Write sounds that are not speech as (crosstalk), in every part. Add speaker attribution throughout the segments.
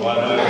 Speaker 1: Boa noite.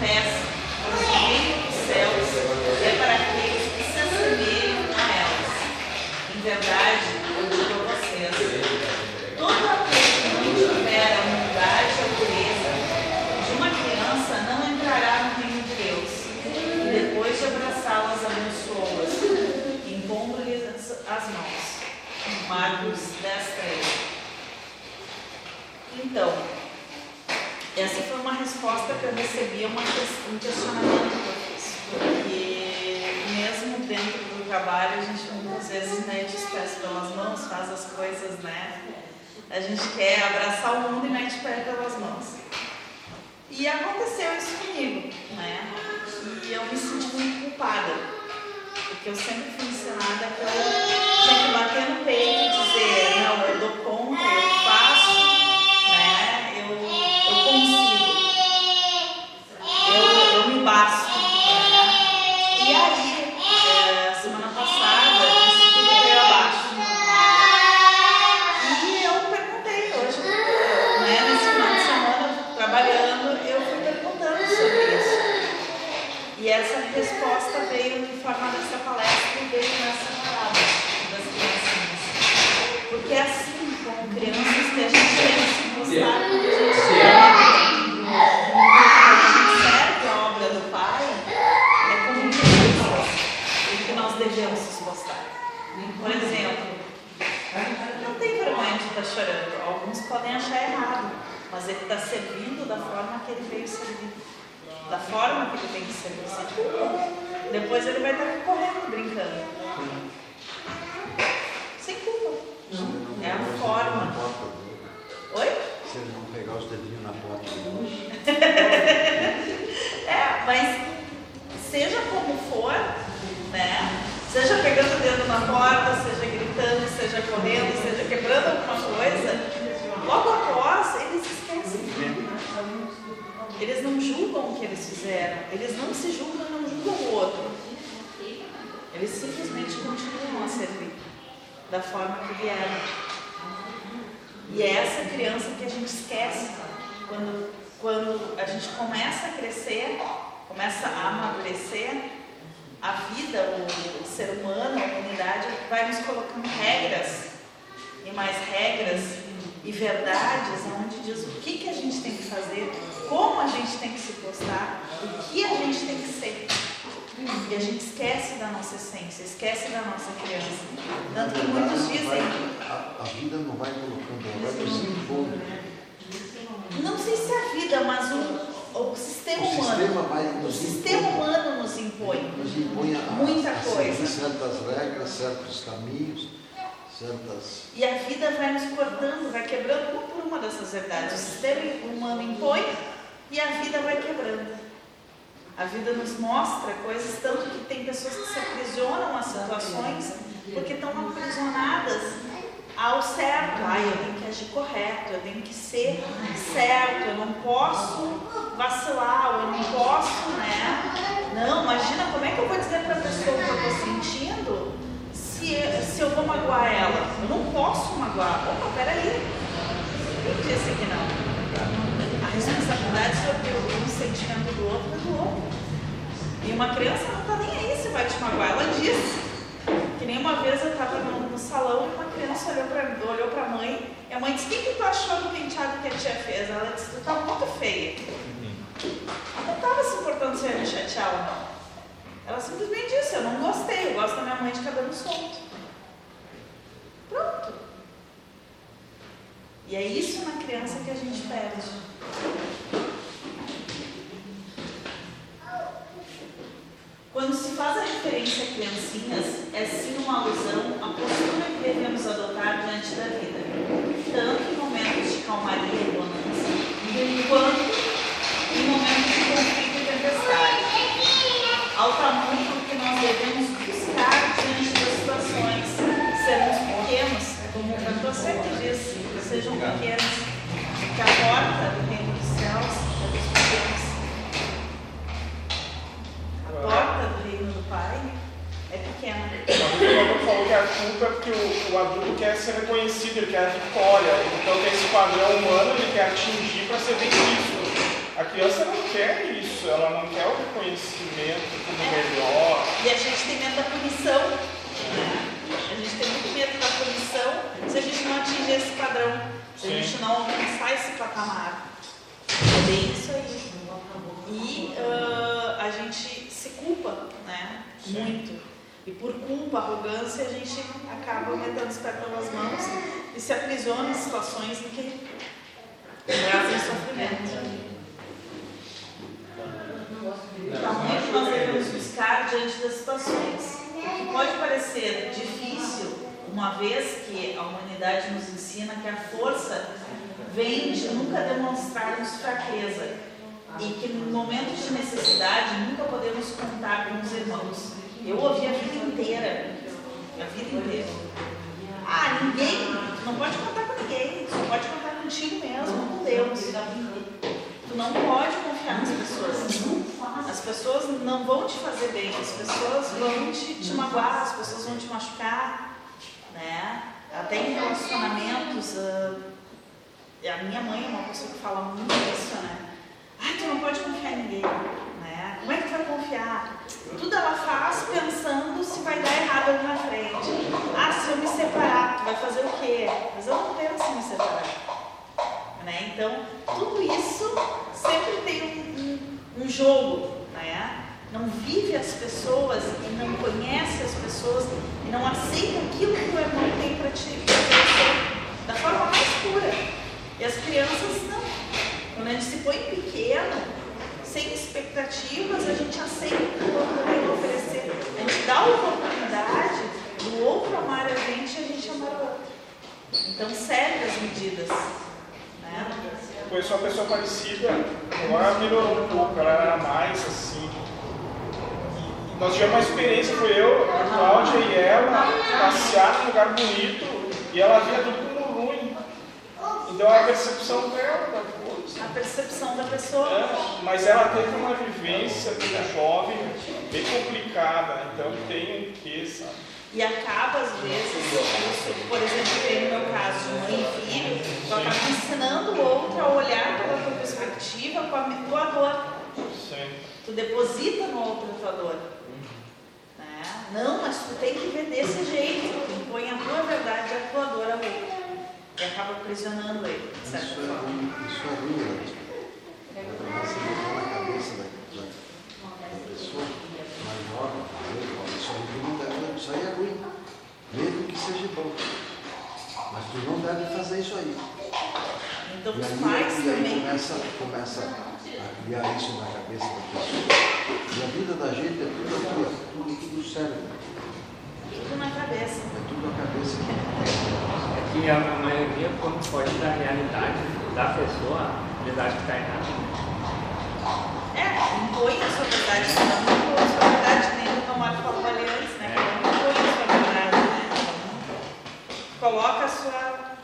Speaker 1: peça por reino dos céus é para aqueles que se assemelham a elas. Em verdade, eu digo a vocês: todo aquele que não tiver a humildade e a pureza de uma criança não entrará no reino de Deus. E depois de abraçá-las, abençoou-as, impondo-lhes as mãos. Marcos 10, 3. Então, essa foi uma resposta que eu recebi um questionamento por isso porque mesmo dentro do trabalho a gente muitas vezes mete os pés pelas mãos, faz as coisas, né? A gente quer abraçar o mundo e mete o pé pelas mãos. E aconteceu isso comigo, né? E eu me senti muito culpada, porque eu sempre fui ensinada que eu que bater no peito e dizer, não, eu dou conta está servindo da forma que ele veio servir, da forma que ele tem que ser servido. Depois ele vai estar correndo, brincando. Sem culpa.
Speaker 2: Não. É uma forma.
Speaker 1: Oi?
Speaker 2: Se ele não pegar os dedinhos na porta. Né?
Speaker 1: (laughs) é, mas seja como for, né? Seja pegando o dedo na porta, seja fizeram. Eles não se julgam, não julgam o outro. Eles simplesmente continuam a servir da forma que vieram. E é essa criança que a gente esquece quando, quando a gente começa a crescer, começa a amadurecer, a vida, o ser humano, a humanidade vai nos colocando regras e mais regras e verdades onde diz o que, que a gente tem que fazer como a gente tem que se postar, o que a gente tem que ser. E a gente esquece da nossa essência, esquece da nossa criança.
Speaker 2: Tanto que muitos dizem. A, vida não vai colocando, ela vai impondo. Né?
Speaker 1: Não sei se é a vida, mas o, o sistema o humano. Sistema
Speaker 2: vai, o sistema
Speaker 1: humano nos impõe.
Speaker 2: Nos impõe a, muita a coisa. certas regras, certos caminhos. Certas...
Speaker 1: E a vida vai nos cortando, vai quebrando uma por uma dessas verdades. O sistema humano impõe, e a vida vai quebrando. A vida nos mostra coisas, tanto que tem pessoas que se aprisionam a situações porque estão aprisionadas ao certo. ai eu tenho que agir correto, eu tenho que ser certo, eu não posso vacilar, eu não posso, né? Não, imagina como é que eu vou dizer para a pessoa o que eu estou sentindo se, se eu vou magoar ela. Eu não posso magoar. Opa, peraí. Quem disse que não? A resposta verdade, sobre um sentimento do outro é do outro. E uma criança não tá nem aí se vai te magoar, ela diz. Que nem uma vez eu tava no, no salão e uma criança olhou pra, olhou pra mãe, e a mãe disse, o que, tu achou do penteado que a tia fez? Ela disse, tu tá muito feia.
Speaker 3: Ela
Speaker 1: não tava se importando se ia me chatear ou não. Ela simplesmente disse, eu não gostei, eu gosto da minha mãe de cabelo solto. Pronto. E é isso na criança que a gente perde.
Speaker 4: Criança não quer isso, ela não quer o reconhecimento como melhor.
Speaker 1: E a gente tem medo da punição. Né? A gente tem muito medo da punição se a gente não atingir esse padrão, se a gente não alcançar esse patamar. É bem isso aí. E ah, a gente se culpa, né? Sim. Muito. E por culpa, arrogância, a gente acaba metendo os pés pelas mãos e se aprisiona em situações em que trazem sofrimento.
Speaker 5: Que nós devemos
Speaker 1: buscar diante das situações. O que pode parecer difícil, uma vez que a humanidade nos ensina que a força vem de nunca demonstrarmos fraqueza e que no momento de necessidade nunca podemos contar com os irmãos. Eu ouvi a vida inteira, a vida inteira. Ah, ninguém, não pode contar com ninguém, só pode contar contigo mesmo, com Deus. Tu não pode confiar nas pessoas. As pessoas não vão te fazer bem, as pessoas vão te, te magoar, as pessoas vão te machucar, né? Até em relacionamentos, ah, a minha mãe é uma pessoa que fala muito isso, né? Ah, tu não pode confiar em ninguém, né? Como é que tu vai confiar? Tudo ela faz pensando se vai dar errado ali na frente. Ah, se eu me separar, tu vai fazer o quê? Mas eu não penso em me separar. Né? Então, tudo isso sempre tem um, um, um jogo, né? Não vive as pessoas e não conhece as pessoas e não aceita aquilo que o irmão tem para te oferecer da forma mais pura. E as crianças não. Quando a gente se põe pequeno, sem expectativas, a gente aceita o que o outro tem a oferecer. A gente dá a oportunidade do outro amar a gente e a gente amar o outro. Então, serve as medidas. Né?
Speaker 4: Conheço uma pessoa parecida, agora melhorou um pouco, ela era mais assim. E nós tivemos uma experiência, foi eu, a Cláudia e ela, passear num lugar bonito e ela via tudo como ruim. Então a percepção dela da coisa.
Speaker 1: A percepção da pessoa.
Speaker 4: É, mas ela teve uma vivência como jovem bem complicada, então tem quê, sabe?
Speaker 1: E acaba, às vezes, isso, por exemplo, tem no meu caso mãe e filho, tu acaba ensinando o outro a olhar pela tua perspectiva com a tua dor.
Speaker 4: Sim.
Speaker 1: Tu deposita no outro a tua dor. Né? Não, mas tu tem que ver desse jeito. Tu impõe a tua verdade e a tua dor ao outro. E acaba aprisionando ele, de certa Isso é forma.
Speaker 2: ruim, isso é ruim, né? Quando você botar na cabeça da, da, da pessoa mais nova, dizer, olha, isso aí não deve, isso aí é ruim, mesmo que seja bom. Mas tu não deve fazer isso aí.
Speaker 1: Então, E aí, pais e aí também. começa,
Speaker 2: começa a criar isso na cabeça da pessoa. E a vida da gente é tudo aqui, ó, tudo, tudo cérebro,
Speaker 1: Tudo na cabeça.
Speaker 2: é tudo a cabeça. É
Speaker 6: que a maioria, quando foge da realidade da pessoa, eles acham que está errado.
Speaker 1: É, impõe a sua verdade, Coloca sua.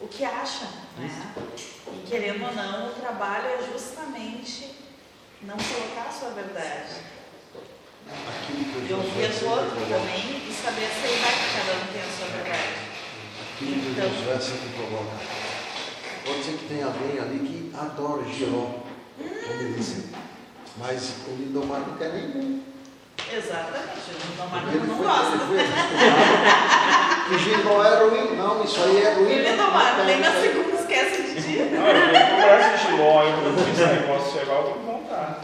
Speaker 1: o que acha, né? E querendo ou não, o trabalho é justamente não colocar a sua verdade.
Speaker 2: Que E ouvir o outro
Speaker 1: também e saber aceitar que cada um tem a sua verdade.
Speaker 2: Aquilo que Então. Josué sempre coloca. Pode ser que tenha alguém ali que adora Giró,
Speaker 1: como ele
Speaker 2: disse. Mas o Lindomar não quer nem.
Speaker 1: Exatamente, o ele não foi- gosta. ele (laughs) foi-
Speaker 2: Que Giró é ruim, não, isso aí é ruim. Ele Tomate, nem na segunda
Speaker 1: esquece de ti. Não, eu vou procurar
Speaker 4: esse giló, eu vou esse negócio chegar, eu vou montar.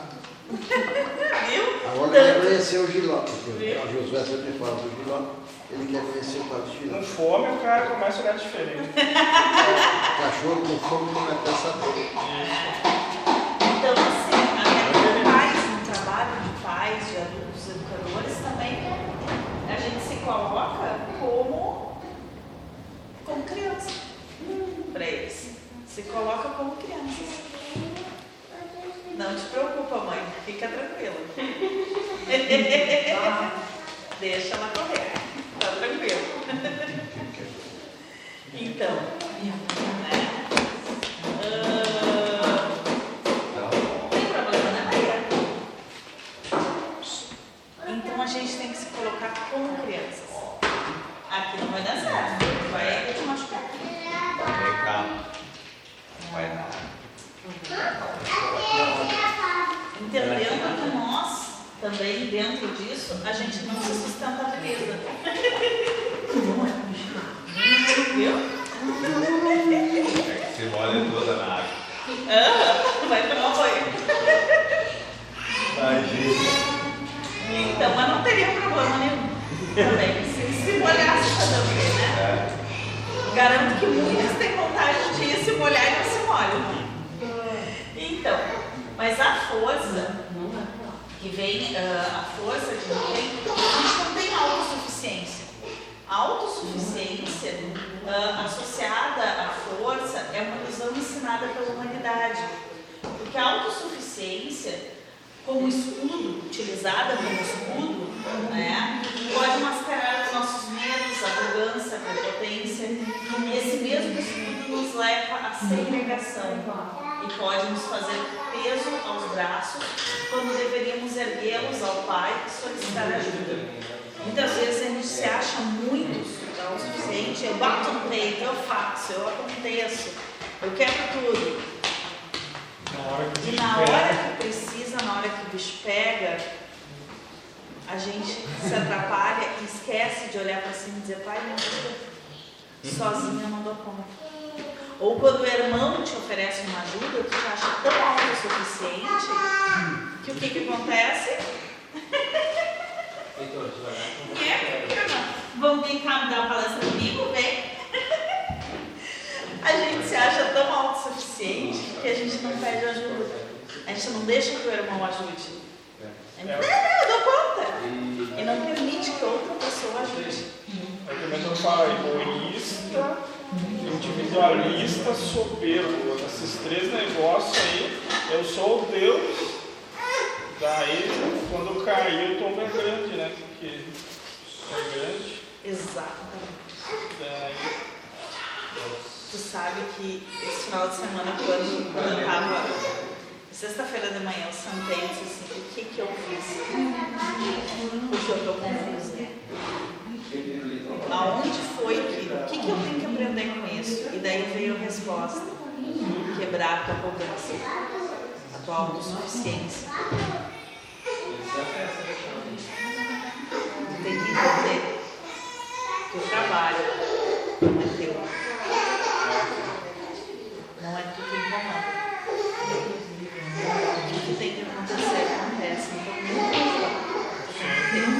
Speaker 1: Viu?
Speaker 2: Agora Tanto lembrei conhecer o Giló. porque O Josué sempre fala do Giló. Ele quer conhecer o tal de Giló. Com
Speaker 4: fome o cara começa a olhar diferente.
Speaker 2: Cachorro com fome não é pensador.
Speaker 1: Então, assim, até pais, no trabalho de pais, de adultos, educadores, também a gente se coloca como, como criança para eles. Se coloca como crianças. Não te preocupa, mãe, fica tranquila. (laughs) (laughs) Deixa ela correr, tá tranquilo. Então, né? Também dentro disso, a gente não se sustenta a beleza. Viu?
Speaker 3: É que se molha toda na água.
Speaker 1: Ah, vai tomar banho.
Speaker 3: Imagina.
Speaker 1: Então, mas não teria problema nenhum. Também, se, se molhasse fazer o quê, né?
Speaker 3: É.
Speaker 1: Garanto que muitos têm vontade de ir se molhar e não se molham. Então, mas a força vem, ah, a força que vem, a gente não tem autossuficiência. A autossuficiência ah, associada à força é uma ilusão ensinada pela humanidade. Porque a autossuficiência, como escudo, utilizada como escudo, né, pode mascarar os nossos medos, arrogância, prepotência. E esse mesmo escudo nos leva à segregação e pode nos fazer peso aos braços quando deveríamos erguê-los ao Pai e solicitar ajuda.
Speaker 5: Muitas
Speaker 1: vezes a gente se acha muito o suficiente, eu bato no peito, eu faço, eu aconteço, eu quero tudo.
Speaker 4: E na hora
Speaker 1: que precisa, na hora que o bicho pega, a gente se atrapalha e esquece de olhar para cima e dizer, pai, me ajuda. Sozinha eu não dou conta. Ou quando o irmão te oferece uma ajuda, tu te acha tão autossuficiente que o que, que acontece?
Speaker 5: É, irmão,
Speaker 1: vamos vir cá me dar uma palestra comigo? Vem. A gente se acha tão autossuficiente que a gente não pede ajuda.
Speaker 5: A gente não
Speaker 1: deixa que o irmão ajude. Gente, não, não, eu dou conta. E não permite que outra pessoa ajude.
Speaker 4: É que mesmo fala egoísta, individualista, soberbo. Esses três negócios aí, eu sou o Deus. Daí, quando eu cair, eu tomo é grande, né? Porque é grande.
Speaker 1: Exatamente.
Speaker 4: Daí,
Speaker 1: Tu sabe que esse final de semana, quando, quando eu tava. Sexta-feira de manhã, eu sentei e disse assim: o que que eu fiz? Porque eu tô confusa.
Speaker 5: Aonde
Speaker 1: foi que. O que, que eu tenho que aprender com isso? E daí veio a resposta: quebrar a tua arrogância, a tua autossuficiência. Tu tem que entender que o trabalho não é teu. Não é tu quem comanda. O que tem que acontecer acontece. Então, não tem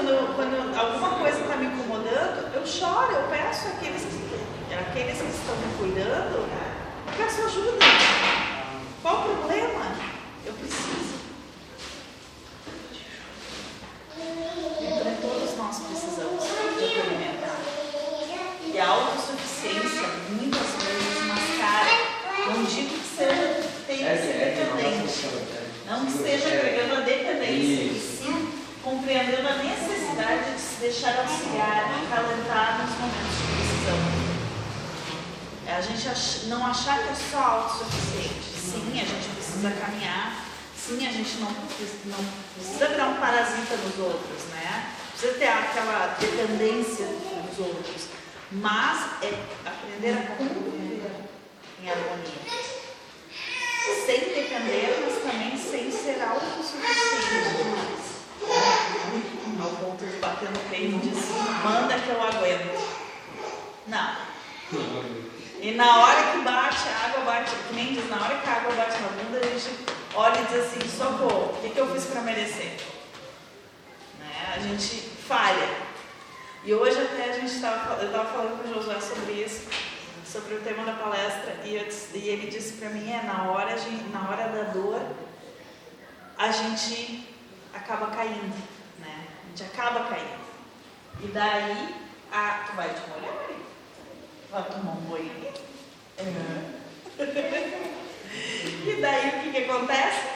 Speaker 1: quando, quando alguma coisa está me incomodando, eu choro, eu peço àqueles que, àqueles que estão me cuidando, né? peço ajuda. Qual o problema? Eu preciso. deixar auxiliar, acalentar nos momentos de decisão. É a gente não achar que é só autossuficiente. Sim, a gente precisa caminhar. Sim, a gente não, não precisa virar um parasita nos outros, né? Precisa ter aquela dependência dos outros. Mas é aprender a conviver em harmonia. Sem depender, mas também sem ser autossuficiente. Não. E na hora que bate, a água bate, que nem diz, na hora que a água bate na bunda, a gente olha e diz assim, socorro, o que, que eu fiz para merecer? Né? A gente falha. E hoje até a gente estava, eu estava falando com o Josué sobre isso, sobre o tema da palestra, e, eu, e ele disse para mim, é na hora, na hora da dor, a gente acaba caindo, né? A gente acaba caindo. E daí, a, tu vai te molhar, Vai tomar um? Uhum. e daí o que, que acontece?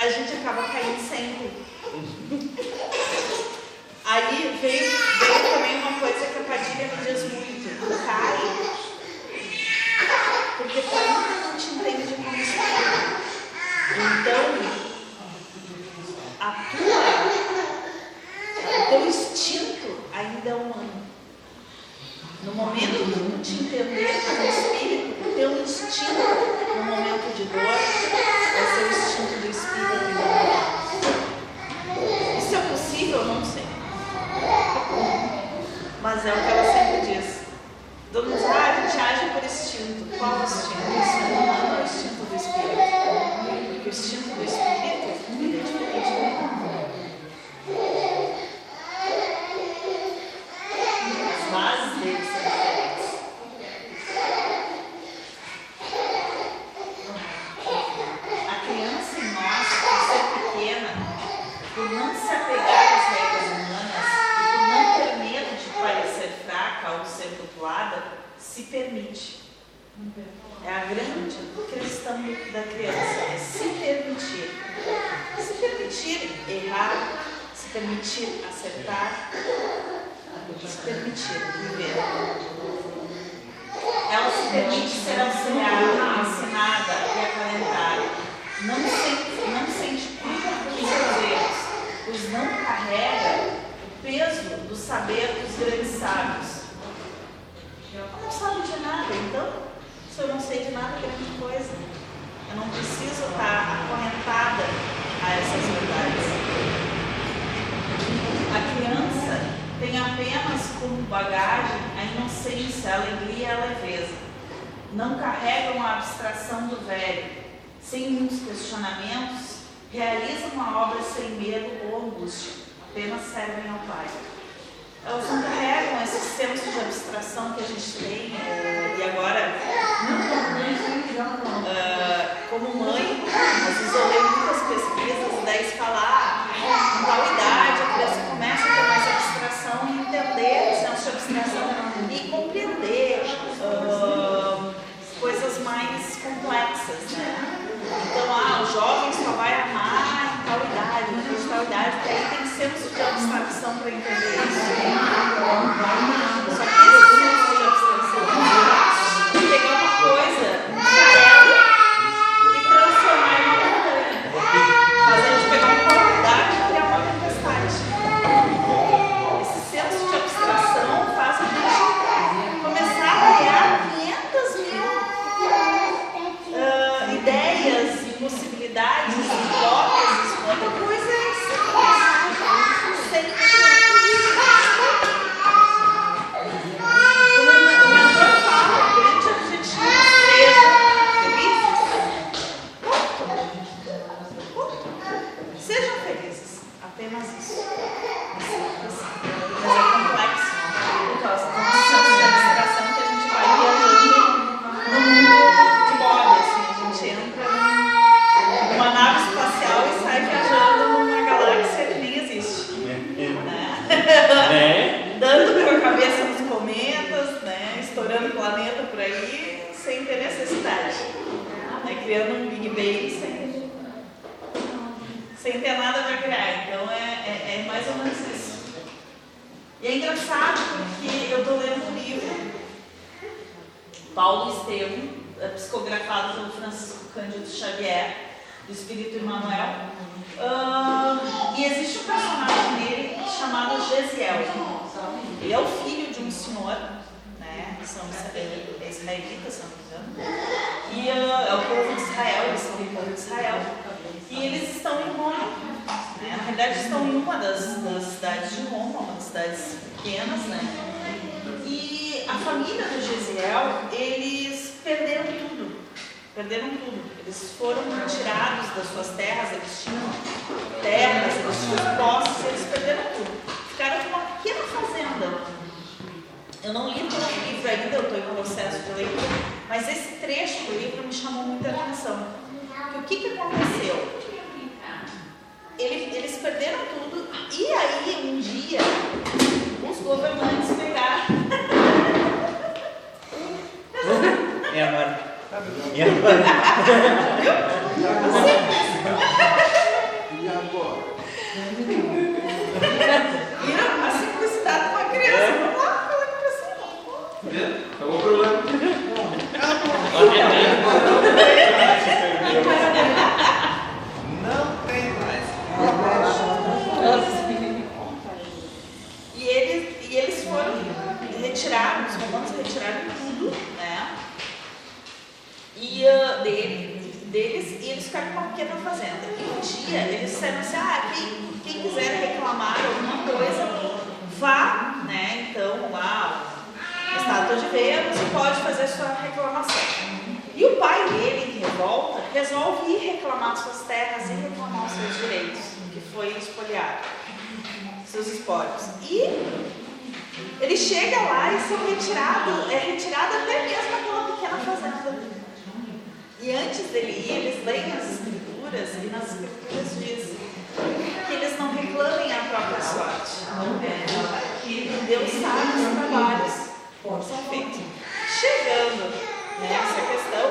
Speaker 1: A gente acaba caindo sempre. Aí veio, veio também uma coisa que a Padilha me diz muito, cai. Porque tu ainda não te entende como espírito. Então, a tua, o teu instinto. No momento de entender como espírito, o teu instinto no momento de dor vai ser o instinto do espírito. Isso é possível? Não sei. Mas é o que ela sempre diz. Mundo diz, ah, a gente age por instinto. Qual o? O o instinto do espírito? Porque o instinto do espírito ele é diferente do humano. As bases dele são diferentes. A criança em nós, por ser pequena, por não se apegar às regras humanas e por não ter medo de parecer fraca ou ser rotulada, se permite. É a grande questão da criança, é se permitir. Se permitir errar, se permitir acertar, se permitir viver. Ela se permite ser auxiliada, ensinada e acalentada. Não sente, não sente culpa seus erros, pois não carrega o peso do saber dos grandes sábios. Ela não sabe de nada, então, se eu não sei de nada, grande coisa. Eu não preciso estar acorrentada a essas verdades. A criança tem apenas como bagagem a inocência, a alegria e a leveza. Não carregam a abstração do velho. Sem muitos questionamentos, realizam a obra sem medo ou angústia. Apenas servem ao Pai. Elas não carregam esse senso de abstração que a gente tem. eh, e agora, ah, como mãe, às vezes eu leio muitas felizes, apenas isso. É simples, mas é complexo. Por causa da noção de abstração que a gente vai viajando no mundo de moda, assim, a gente entra num- numa nave espacial e sai viajando numa galáxia que nem existe.
Speaker 6: Né? Né?
Speaker 1: Dando com a cabeça nos cometas, né? estourando o planeta por aí, sem ter necessidade. Né? Criando um Big Bang sem, sem ter nada para criar. Então é, é, é mais ou menos isso. E é engraçado porque eu estou lendo um livro Paulo Estevam, eh, psicografado pelo Francisco Cândido Xavier, do Espírito Emmanuel. Ah, e existe um personagem nele chamado Gesiel. Ele é o filho de um senhor, né? São é israelitas, se não me engano. E ah, é o povo de Israel, eles são do povo de Israel. E eles estão em Roma. Né? Na verdade, estão em uma das, das cidades de Roma, uma das cidades pequenas, né? E a família do Gesiel, eles perderam tudo. Perderam tudo. Eles foram retirados das suas terras, eles tinham terras, eles tinham posses, eles perderam tudo. Ficaram com uma pequena fazenda. Eu não li todo o livro ainda, eu estou em processo de leitura, mas esse trecho do livro me chamou muita atenção. Porque o que, que aconteceu? Ele- eles perderam tudo, e aí um dia os governantes pegaram.
Speaker 6: E agora?
Speaker 2: E agora? E agora?
Speaker 1: Viram a simplicidade de uma criança. Vamos lá, fala com a pessoa.
Speaker 5: Acabou o problema
Speaker 3: tem mais.
Speaker 1: E eles, e eles foram retirados, os romanos retiraram tudo, né? E ah, dele, deles, e eles ficaram com uma pequena fazenda. E um dia eles disseram assim, ah, quem, quem quiser reclamar alguma coisa, vá, né? Então, lá, a estátua de Vênus e pode fazer sua reclamação. E o pai dele, em revolta, resolve ir reclamar suas terras e reclamar os seus direitos, que foi espoliado, seus espólios. E ele chega lá e são retirados, é retirado até mesmo aquela pequena fazenda. E antes dele ir, eles leem as escrituras e nas escrituras diz que eles não reclamem a própria sorte. É, que Deus sabe os trabalhos são feitos. Chegando nessa questão,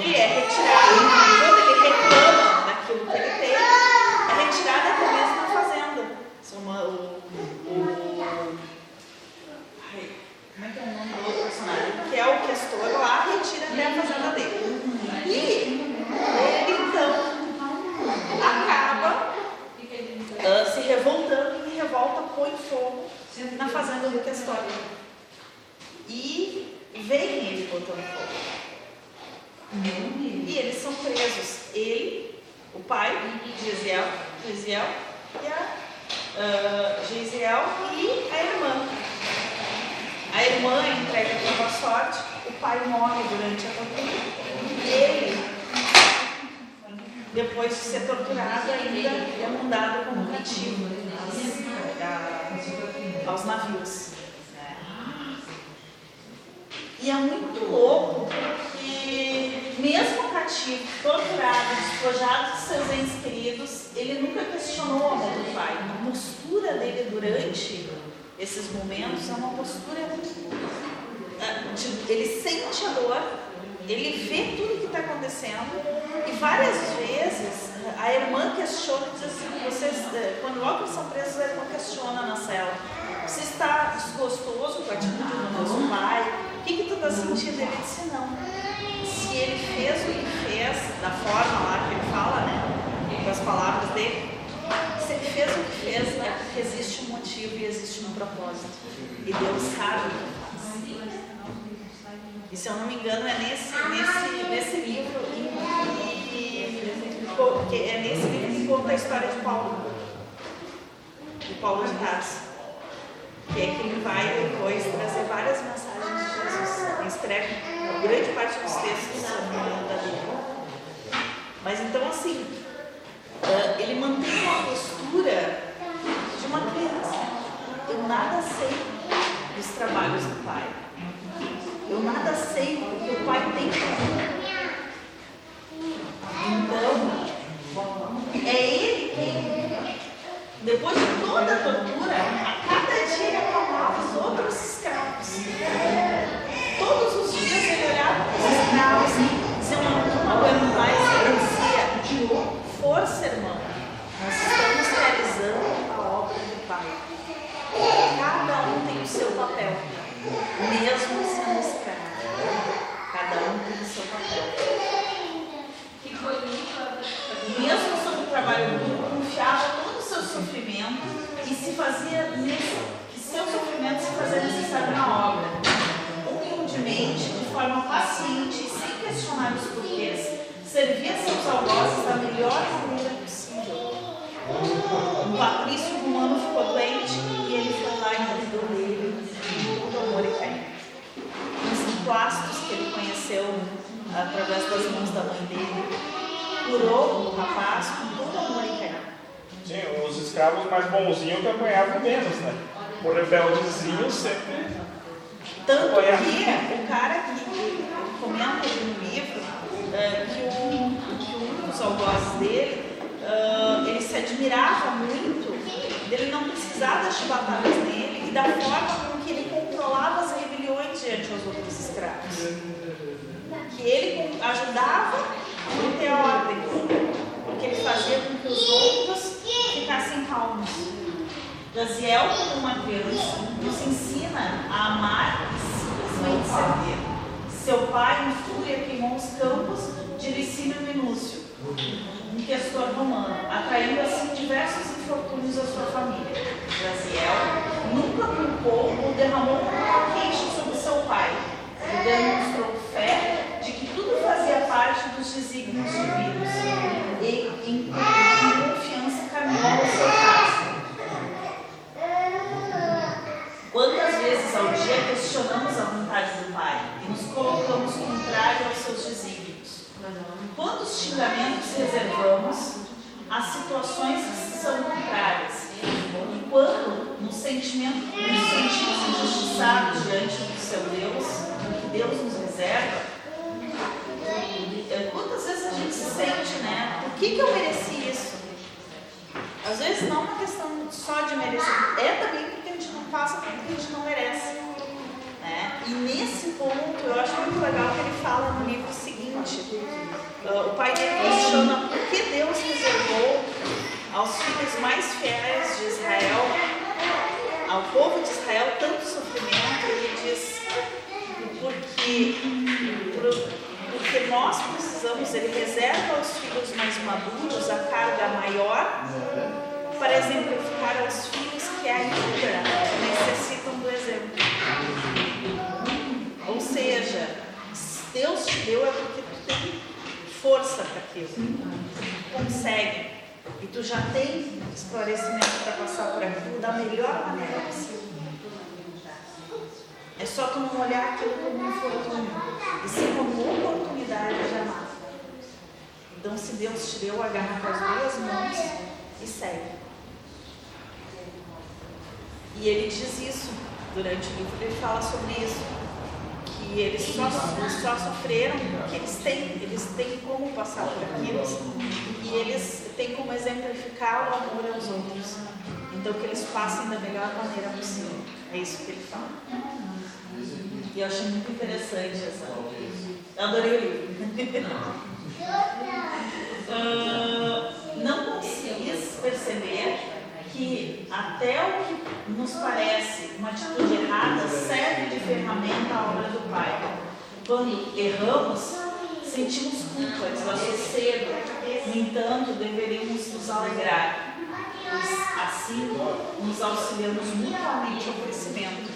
Speaker 1: ele é retirado, quando ele reclama daquilo que ele tem, é retirado até mesmo da fazenda. São uma- o, o- ai, como é que é o nome do outro personagem? Que é o questor lá, retira até a fazenda dele. E ele então acaba ah, se revoltando e em revolta põe fogo na fazenda do questor. E vem ele botando fogo. E eles são presos. Ele, o pai, Gisiel, Gisiel e a ah, Gisiel e a irmã. A irmã entrega toda a sorte, o pai morre durante a tortura. E ele, depois de ser torturado, ainda é mandado como cativo às- a- aos navios. né? E é muito louco porque, cativo, torturado, despojado de seus entes queridos, ele nunca questionou o amor do pai. A postura dele durante esses momentos é uma postura. de- ele sente a dor, ele vê tudo o que está acontecendo, e várias vezes a irmã questiona e diz assim: vocês, eh, quando logo eles são presos, a irmã questiona na cela. Você está desgostoso com a atitude do nosso pai? O que, que tu está sentindo? Ele disse: não. Se ele fez o que fez, da forma lá que ele fala, né? Com as palavras dele, se ele fez o que fez, porque existe um motivo e existe um propósito. E Deus sabe o que faz. E se eu não me engano, é nesse, nesse, nesse livro que, é nesse livro que conta a história de Paulo. De Paulo de Tarso. Que é que ele vai depois trazer várias mensagens de Jesus. Ele escreve grande parte dos textos da. Mas então assim, ele mantém uma postura de uma criança. Eu nada sei dos trabalhos do pai. Eu nada sei do que o pai tem para. Então, é ele quem, depois de toda a Cada um tem o seu papel, mesmo sendo escravo. Cada um tem o seu papel. Que bonito. Mesmo sob o trabalho duro, confiava todo o seu sofrimento e se fazia que seu sofrimento se fazia necessário na obra. Humildemente, de forma paciente e sem questionar os porquês, servia seus algozes da melhor maneira patrício romano ficou doente e ele foi lá e cuidou dele com todo amor e carinho. Os plastos que ele conheceu através das mãos da mãe dele, curou o rapaz com todo amor e carinho.
Speaker 4: Sim, os escravos mais bonzinhos que apanhavam menos, né? O rebeldezinho sempre.
Speaker 1: Tanto que o cara que comenta no livro uh, que, um, que um dos algozes dele, uh, ele se admirava muito dele não precisar das chibatadas nele e da forma com que ele controlava as rebeliões diante dos outros escravos. Que ele ajudava a manter a ordem, porque ele fazia com que os outros ficassem calmos. Jaziel, como criança, nos ensina a amar e simplesmente servir. Seu pai, em fúria, queimou os campos de Licínio Minúcio, um questor romano, atraindo assim diversos infortúnios à sua família. Jaziel nunca culpou ou derramou uma queixa sobre seu pai. Ele demonstrou fé de que tudo fazia parte dos desígnios divinos e, em confiança, caminhou ao seu caso. Quantas vezes ao dia questionamos a vontade do Pai e nos colocamos contrário aos seus desígnios? Quantos xingamentos reservamos às situações que são contrárias? E quando nos, sentimento, sentimos injustiçados diante do seu Deus, que Deus nos reserva, quantas vezes a gente se sente, né? Por que, que eu mereci isso? Às vezes não é uma questão só de merecer, é também porque a gente não passa porque a gente não merece. Né? E nesse ponto eu acho muito legal que ele fala no livro seguinte. Uh, o pai dele questiona por que Deus reservou aos filhos mais fiéis de Israel, ao povo de Israel, tanto sofrimento. Ele diz porque, porque nós precisamos, ele reserva aos filhos mais maduros a carga maior para exemplificar aos filhos que ainda necessitam do exemplo. Ou seja, se Deus te deu é porque tem força para aquilo, consegue e tu já tem esclarecimento para passar por aquilo da melhor maneira possível. É só tu não olhar aquilo como um infortúnio, e sim como oportunidade de amar. Então, se Deus te deu, agarra com as duas mãos e segue. E ele diz isso durante o livro, ele fala sobre isso. Que eles só, só sofreram porque eles têm, eles têm como passar por aquilo e eles têm como exemplificar o amor aos outros. Então que eles passem da melhor maneira possível. É isso que ele fala. E eu achei muito interessante essa. Eu adorei o livro. uh, (laughs) não conseguis perceber que até o que nos parece uma atitude errada serve de ferramenta à obra do Pai. Quando erramos, sentimos culpa, desassossego. No entanto, deveríamos nos alegrar. Assim, nos auxiliamos mutuamente ao crescimento.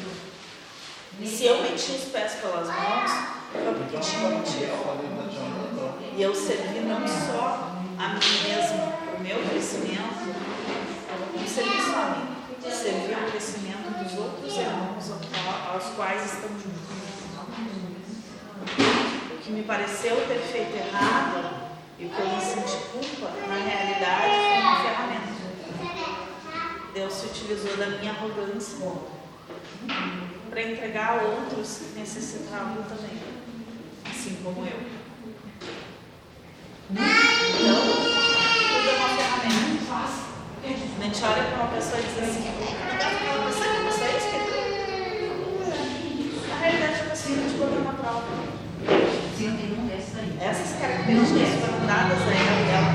Speaker 1: Se eu meti os pés pelas mãos, foi porque tinha um motivo. E eu servi não só a mim mesmo, o meu crescimento, não servi só a mim, servi ao crescimento dos outros irmãos aos quais estamos juntos. O que me pareceu ter feito errado e o que eu me senti culpa, na realidade, foi uma ferramenta. Deus se utilizou da minha arrogância para entregar a outros que necessitavam também, assim como eu. A gente olha para uma pessoa e diz assim, não você que você é isso Na realidade, a pessoa te botou na prova. Essas características foram dadas a ela e ela